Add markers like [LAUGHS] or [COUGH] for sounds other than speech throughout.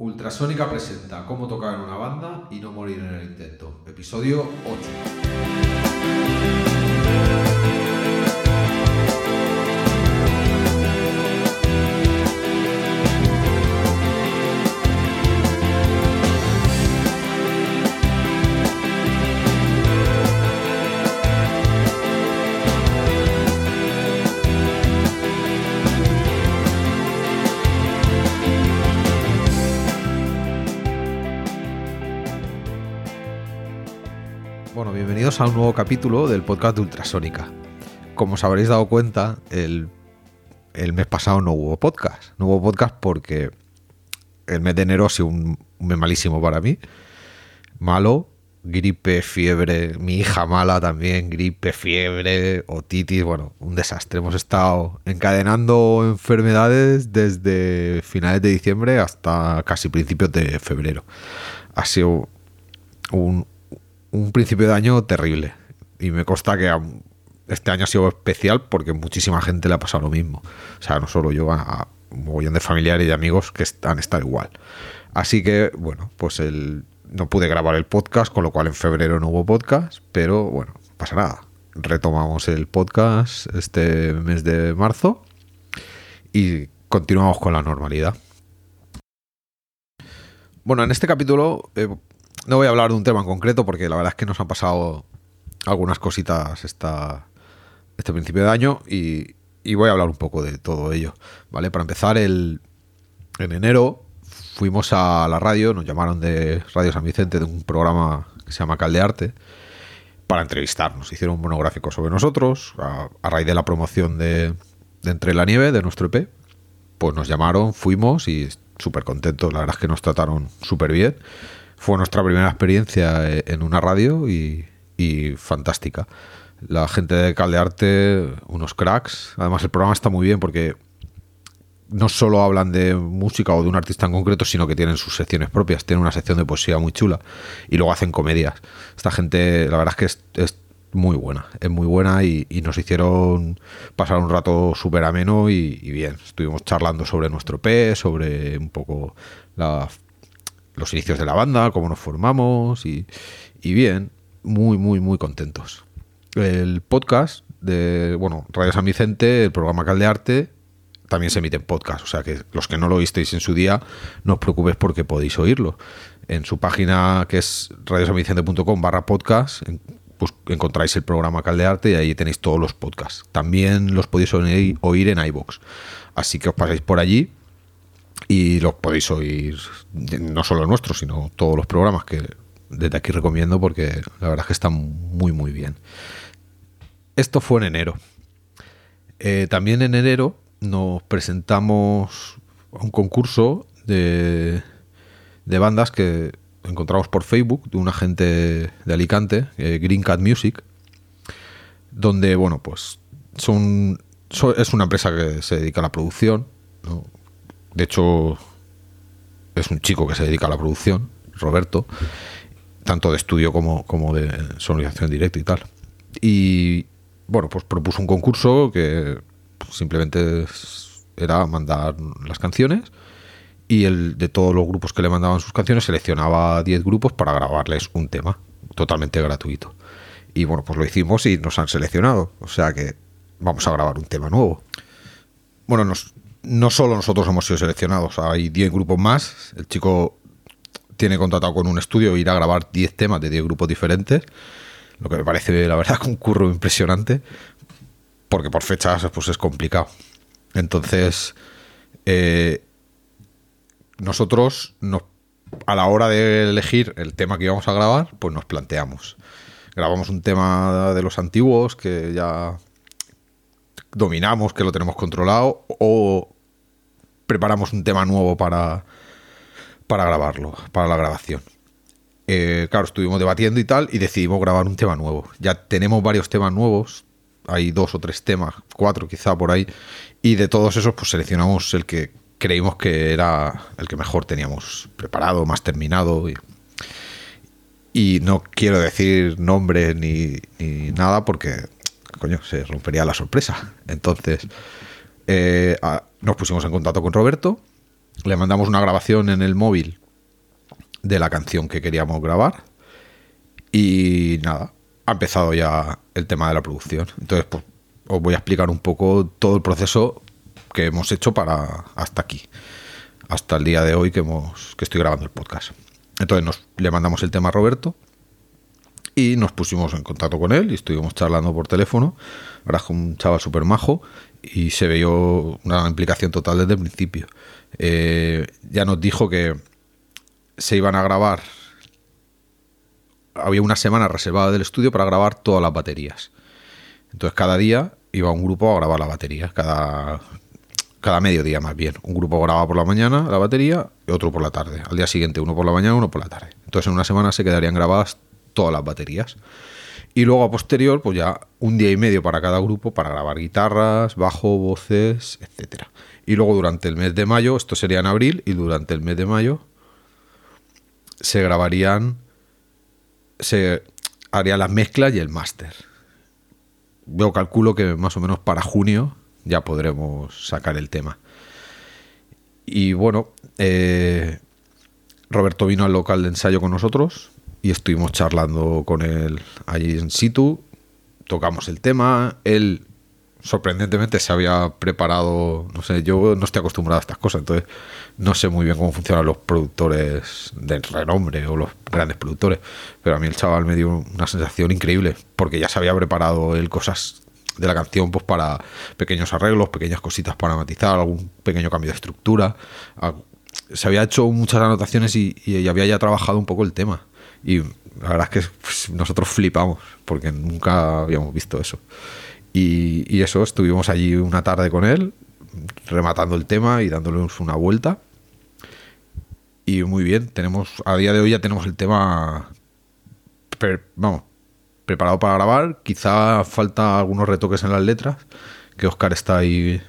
Ultrasónica presenta cómo tocar en una banda y no morir en el intento. Episodio 8. Bienvenidos a un nuevo capítulo del podcast de Ultrasónica. Como os habréis dado cuenta, el, el mes pasado no hubo podcast. No hubo podcast porque el mes de enero ha sido un, un mes malísimo para mí. Malo, gripe, fiebre, mi hija mala también, gripe, fiebre, otitis, bueno, un desastre. Hemos estado encadenando enfermedades desde finales de diciembre hasta casi principios de febrero. Ha sido un, un principio de año terrible. Y me consta que este año ha sido especial porque muchísima gente le ha pasado lo mismo. O sea, no solo yo, a, un mogollón de familiares y amigos que han estado igual. Así que, bueno, pues el, no pude grabar el podcast, con lo cual en febrero no hubo podcast, pero bueno, no pasa nada. Retomamos el podcast este mes de marzo y continuamos con la normalidad. Bueno, en este capítulo eh, no voy a hablar de un tema en concreto porque la verdad es que nos han pasado algunas cositas esta, este principio de año y, voy a hablar un poco de todo ello. ¿Vale? Para empezar, el, en enero fuimos a la radio, nos llamaron de Radio San Vicente de un programa que se llama Caldearte para entrevistarnos. Hicieron un monográfico sobre nosotros a, a raíz de la promoción de, de Entre la Nieve, de nuestro EP. Pues nos llamaron, fuimos y súper contentos. La verdad es que nos trataron súper bien. Fue nuestra primera experiencia eh, en una radio y, fantástica. La gente de Caldearte, unos cracks. Además, el programa está muy bien porque no solo hablan de música o de un artista en concreto, sino que tienen sus secciones propias. Tienen una sección de poesía muy chula y luego hacen comedias. Esta gente, la verdad es que es, muy buena, es muy buena y, y nos hicieron pasar un rato súper ameno y, y bien. Estuvimos charlando sobre nuestro P, sobre un poco la- los inicios de la banda, cómo nos formamos y, y bien, muy, muy, muy contentos. El podcast de, bueno, Radio San Vicente, el programa Caldearte, también se emite en podcast. O sea que los que no lo oísteis en su día, no os preocupéis porque podéis oírlo. En su página que es radiosanvicente.com barra podcast, pues encontráis el programa Caldearte y ahí tenéis todos los podcasts. También los podéis oír, en iVoox. Así que os pasáis por allí y los podéis oír, no solo nuestros, sino todos los programas que desde aquí recomiendo porque la verdad es que están muy, muy bien. Esto fue en enero. Eh, también en enero nos presentamos a un concurso de, de bandas que encontramos por Facebook de una gente de Alicante, eh, Green Cat Music, donde, bueno, pues son, so- es una empresa que se dedica a la producción. De hecho, es un chico que se dedica a la producción, Roberto, tanto de estudio como, como de sonorización en directo y tal. Y bueno, pues propuso un concurso que pues, simplemente era mandar las canciones y el de todos los grupos que le mandaban sus canciones seleccionaba 10 grupos para grabarles un tema totalmente gratuito. Y bueno, pues lo hicimos y nos han seleccionado. O sea que vamos a grabar un tema nuevo. Bueno, nos- no solo nosotros hemos sido seleccionados, hay 10 grupos más. El chico tiene contratado con un estudio ir a grabar 10 temas de 10 grupos diferentes, lo que me parece, la verdad, [LAUGHS] un curro impresionante, porque por fechas pues es complicado. Entonces, eh, nosotros nos, a la hora de elegir el tema que íbamos a grabar, pues nos planteamos. Grabamos un tema de los antiguos que ya dominamos, que lo tenemos controlado, o preparamos un tema nuevo para, para grabarlo, para la grabación. Eh, claro, estuvimos debatiendo y tal, y decidimos grabar un tema nuevo. Ya tenemos varios temas nuevos, hay dos o tres temas, cuatro quizá por ahí, y de todos esos pues seleccionamos el que creímos que era el que mejor teníamos preparado, más terminado. Y, no quiero decir nombre ni, ni nada porque, coño, se rompería la sorpresa. Entonces, eh, nos pusimos en contacto con Roberto le mandamos una grabación en el móvil de la canción que queríamos grabar y nada, ha empezado ya el tema de la producción. Entonces, pues, os voy a explicar un poco todo el proceso que hemos hecho para hasta aquí, hasta el día de hoy que, hemos, que estoy grabando el podcast. Entonces nos, le mandamos el tema a Roberto y nos pusimos en contacto con él y estuvimos charlando por teléfono. Ahora es un chaval súper majo y se vio una implicación total desde el principio. Eh, ya nos dijo que se iban a grabar. Había una semana reservada del estudio para grabar todas las baterías. Entonces cada día iba un grupo a grabar la batería, cada, cada mediodía más bien. Un grupo grababa por la mañana la batería y otro por la tarde. Al día siguiente uno por la mañana, uno por la tarde. Entonces en una semana se quedarían grabadas todas las baterías. Y luego a posterior, pues ya un día y medio para cada grupo para grabar guitarras, bajo, voces, etcétera. Y luego durante el mes de mayo, esto sería en abril, y durante el mes de mayo se grabarían, se harían las mezclas y el máster. Yo calculo que más o menos para junio ya podremos sacar el tema. Y bueno, eh, Roberto vino al local de ensayo con nosotros y estuvimos charlando con él allí en situ. Tocamos el tema, él sorprendentemente se había preparado, no sé, yo no estoy acostumbrado a estas cosas, entonces no sé muy bien cómo funcionan los productores de renombre o los grandes productores, pero a mí el chaval me dio una sensación increíble, porque ya se había preparado él cosas de la canción pues para pequeños arreglos, pequeñas cositas para matizar, algún pequeño cambio de estructura, se había hecho muchas anotaciones y, y había ya trabajado un poco el tema. Y la verdad es que pues, nosotros flipamos, porque nunca habíamos visto eso. Y, eso, estuvimos allí una tarde con él, rematando el tema y dándoles una vuelta. Y muy bien, tenemos, a día de hoy ya tenemos el tema, vamos, preparado para grabar. Quizá falta algunos retoques en las letras, que Oscar está ahí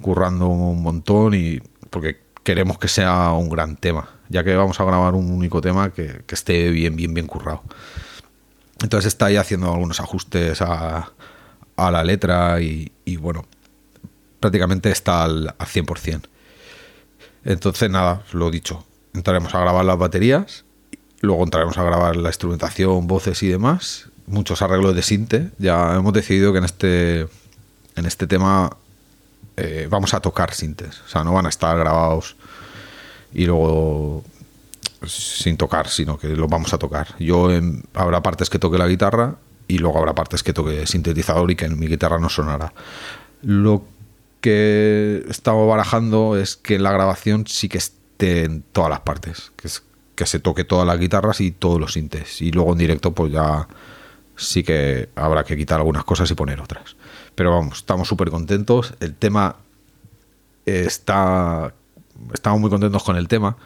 currando un montón y porque queremos que sea un gran tema, ya que vamos a grabar un único tema que, esté bien, bien, bien currado. Entonces está ahí haciendo algunos ajustes a, a la letra y, bueno, prácticamente está al, al 100%. Entonces, nada, lo dicho, entraremos a grabar las baterías, luego entraremos a grabar la instrumentación, voces y demás, muchos arreglos de sinte. Ya hemos decidido que en este, en este tema eh, vamos a tocar sintes, o sea, no van a estar grabados y luego sin tocar, sino que los vamos a tocar. Yo habrá partes que toque la guitarra y luego habrá partes que toque sintetizador y que en mi guitarra no sonará. Lo que estamos barajando es que en la grabación sí que esté en todas las partes, que, que se toque todas las guitarras y todos los sintes. Y luego en directo pues ya sí que habrá que quitar algunas cosas y poner otras. Pero vamos, estamos súper contentos. El tema está... Estamos muy contentos con el tema.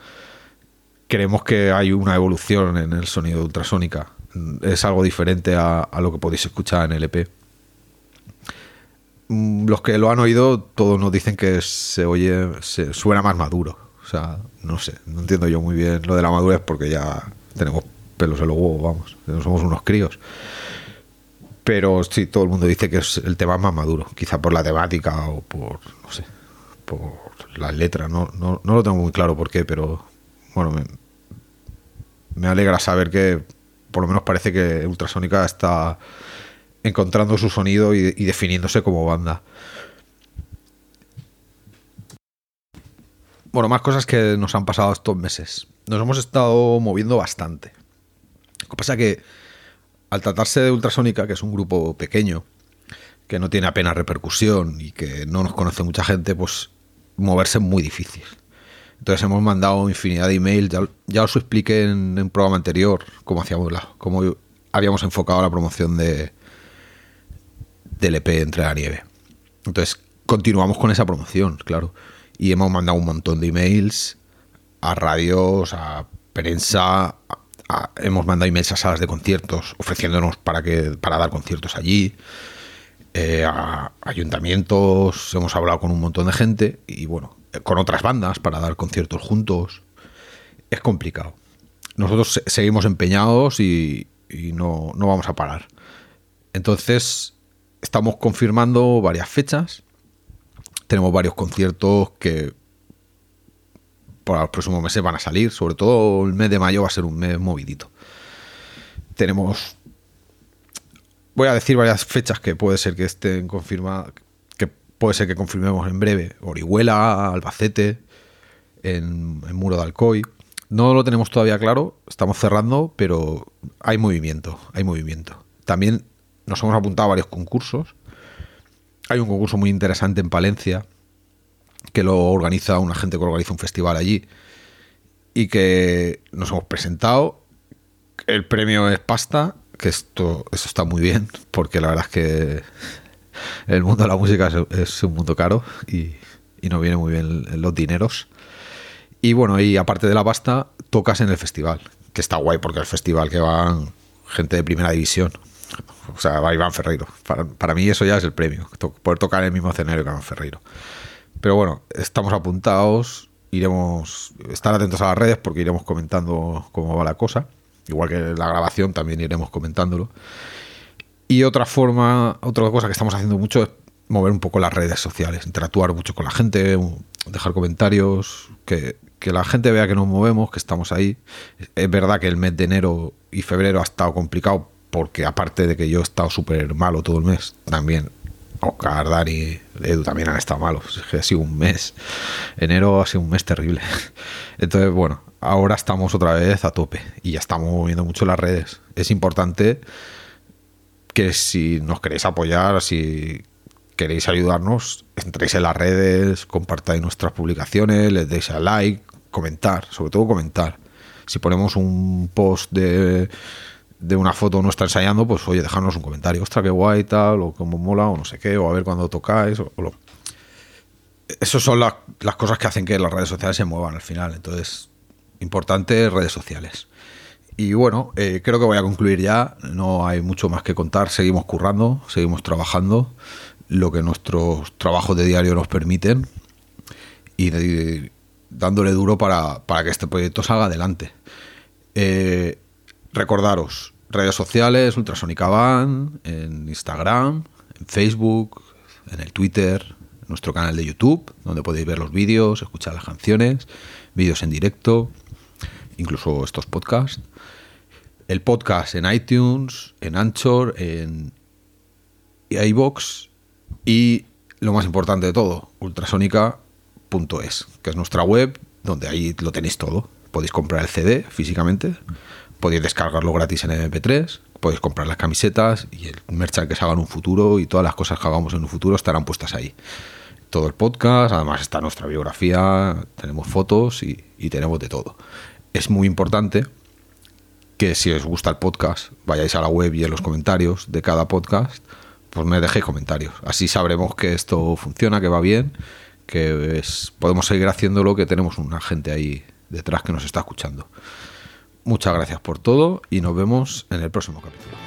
Creemos que hay una evolución en el sonido de ultrasónica es algo diferente a, lo que podéis escuchar en el EP. Mm, los que lo han oído, todos nos dicen que se oye, se suena más maduro. O sea, no sé, no entiendo yo muy bien lo de la madurez porque ya tenemos pelos en los huevos, vamos, no somos unos críos. Pero sí, todo el mundo dice que es el tema más maduro, quizá por la temática o por, no sé, por las letras, no, no, no lo tengo muy claro por qué, pero bueno, me, me alegra saber que por lo menos parece que Ultrasónica está encontrando su sonido y, definiéndose como banda. Bueno, más cosas que nos han pasado estos meses. Nos hemos estado moviendo bastante. Lo que pasa que al tratarse de Ultrasónica, que es un grupo pequeño, que no tiene apenas repercusión y que no nos conoce mucha gente, pues moverse es muy difícil. Entonces hemos mandado infinidad de emails, ya, os expliqué en un programa anterior cómo hacíamos la, cómo habíamos enfocado la promoción de del EP Entre la Nieve. Entonces continuamos con esa promoción, claro. Y hemos mandado un montón de emails a radios, a prensa, hemos mandado emails a salas de conciertos ofreciéndonos para, que, para dar conciertos allí. Eh, ayuntamientos, hemos hablado con un montón de gente y bueno, con otras bandas para dar conciertos juntos. Es complicado. Nosotros seguimos empeñados y, no, vamos a parar. Entonces, estamos confirmando varias fechas. Tenemos varios conciertos que por los próximos meses van a salir. Sobre todo el mes de mayo va a ser un mes movidito. Tenemos. Voy a decir varias fechas que puede ser que estén confirmadas. Que puede ser que confirmemos en breve. Orihuela, Albacete, en, Muro de Alcoy. No lo tenemos todavía claro, estamos cerrando, pero hay movimiento, hay movimiento. También nos hemos apuntado a varios concursos. Hay un concurso muy interesante en Palencia que lo organiza una gente que organiza un festival allí y que nos hemos presentado. El premio es pasta, que esto eso está muy bien, porque la verdad es que el mundo de la música es, un mundo caro y, y no viene muy bien los dineros. Y bueno, y aparte de la pasta, tocas en el festival, que está guay porque el festival que van gente de primera división. O sea, va Iván Ferreiro. Para, mí eso ya es el premio, poder tocar en el mismo escenario que Iván Ferreiro. Pero bueno, estamos apuntados, iremos, estar atentos a las redes porque iremos comentando cómo va la cosa. Igual que la grabación también iremos comentándolo. Y otra forma, otra cosa que estamos haciendo mucho es mover un poco las redes sociales, interactuar mucho con la gente, dejar comentarios, que, que la gente vea que nos movemos, que estamos ahí. Es verdad que el mes de enero y febrero ha estado complicado porque aparte de que yo he estado súper malo todo el mes, también Oscar, Dani, Edu también han estado malos. Es que ha sido un mes. Enero ha sido un mes terrible. [LAUGHS] Entonces, bueno, ahora estamos otra vez a tope y ya estamos moviendo mucho las redes. Es importante que si nos queréis apoyar, si queréis ayudarnos, entréis en las redes, compartáis nuestras publicaciones, les deis a like, comentar, sobre todo comentar. Si ponemos un post de, de una foto nuestra ensayando, pues oye, dejadnos un comentario, ostras, qué guay, tal, o cómo mola, o no sé qué, o a ver cuándo tocáis, o. Esas son las cosas que hacen que las redes sociales se muevan al final. Entonces, importante redes sociales. Y bueno, eh, creo que voy a concluir ya. No hay mucho más que contar. Seguimos currando, seguimos trabajando lo que nuestros trabajos de diario nos permiten. Y, dándole duro para, que este proyecto salga adelante. Eh, recordaros, redes sociales, Ultrasónica Van, en Instagram, en Facebook, en el Twitter, nuestro canal de YouTube, donde podéis ver los vídeos, escuchar las canciones, vídeos en directo, incluso estos podcasts. El podcast en iTunes, en Anchor, en iBox y lo más importante de todo, ultrasónica es, que es nuestra web, donde ahí lo tenéis todo. Podéis comprar el CD físicamente, podéis descargarlo gratis en MP3, podéis comprar las camisetas y el merchan que se haga en un futuro y todas las cosas que hagamos en un futuro estarán puestas ahí. Todo el podcast, además está nuestra biografía, tenemos fotos y tenemos de todo. Es muy importante que si os gusta el podcast, vayáis a la web y en los comentarios de cada podcast, pues me dejéis comentarios. Así sabremos que esto funciona, que va bien que podemos seguir haciéndolo, que tenemos una gente ahí detrás que nos está escuchando. Muchas gracias por todo y nos vemos en el próximo capítulo.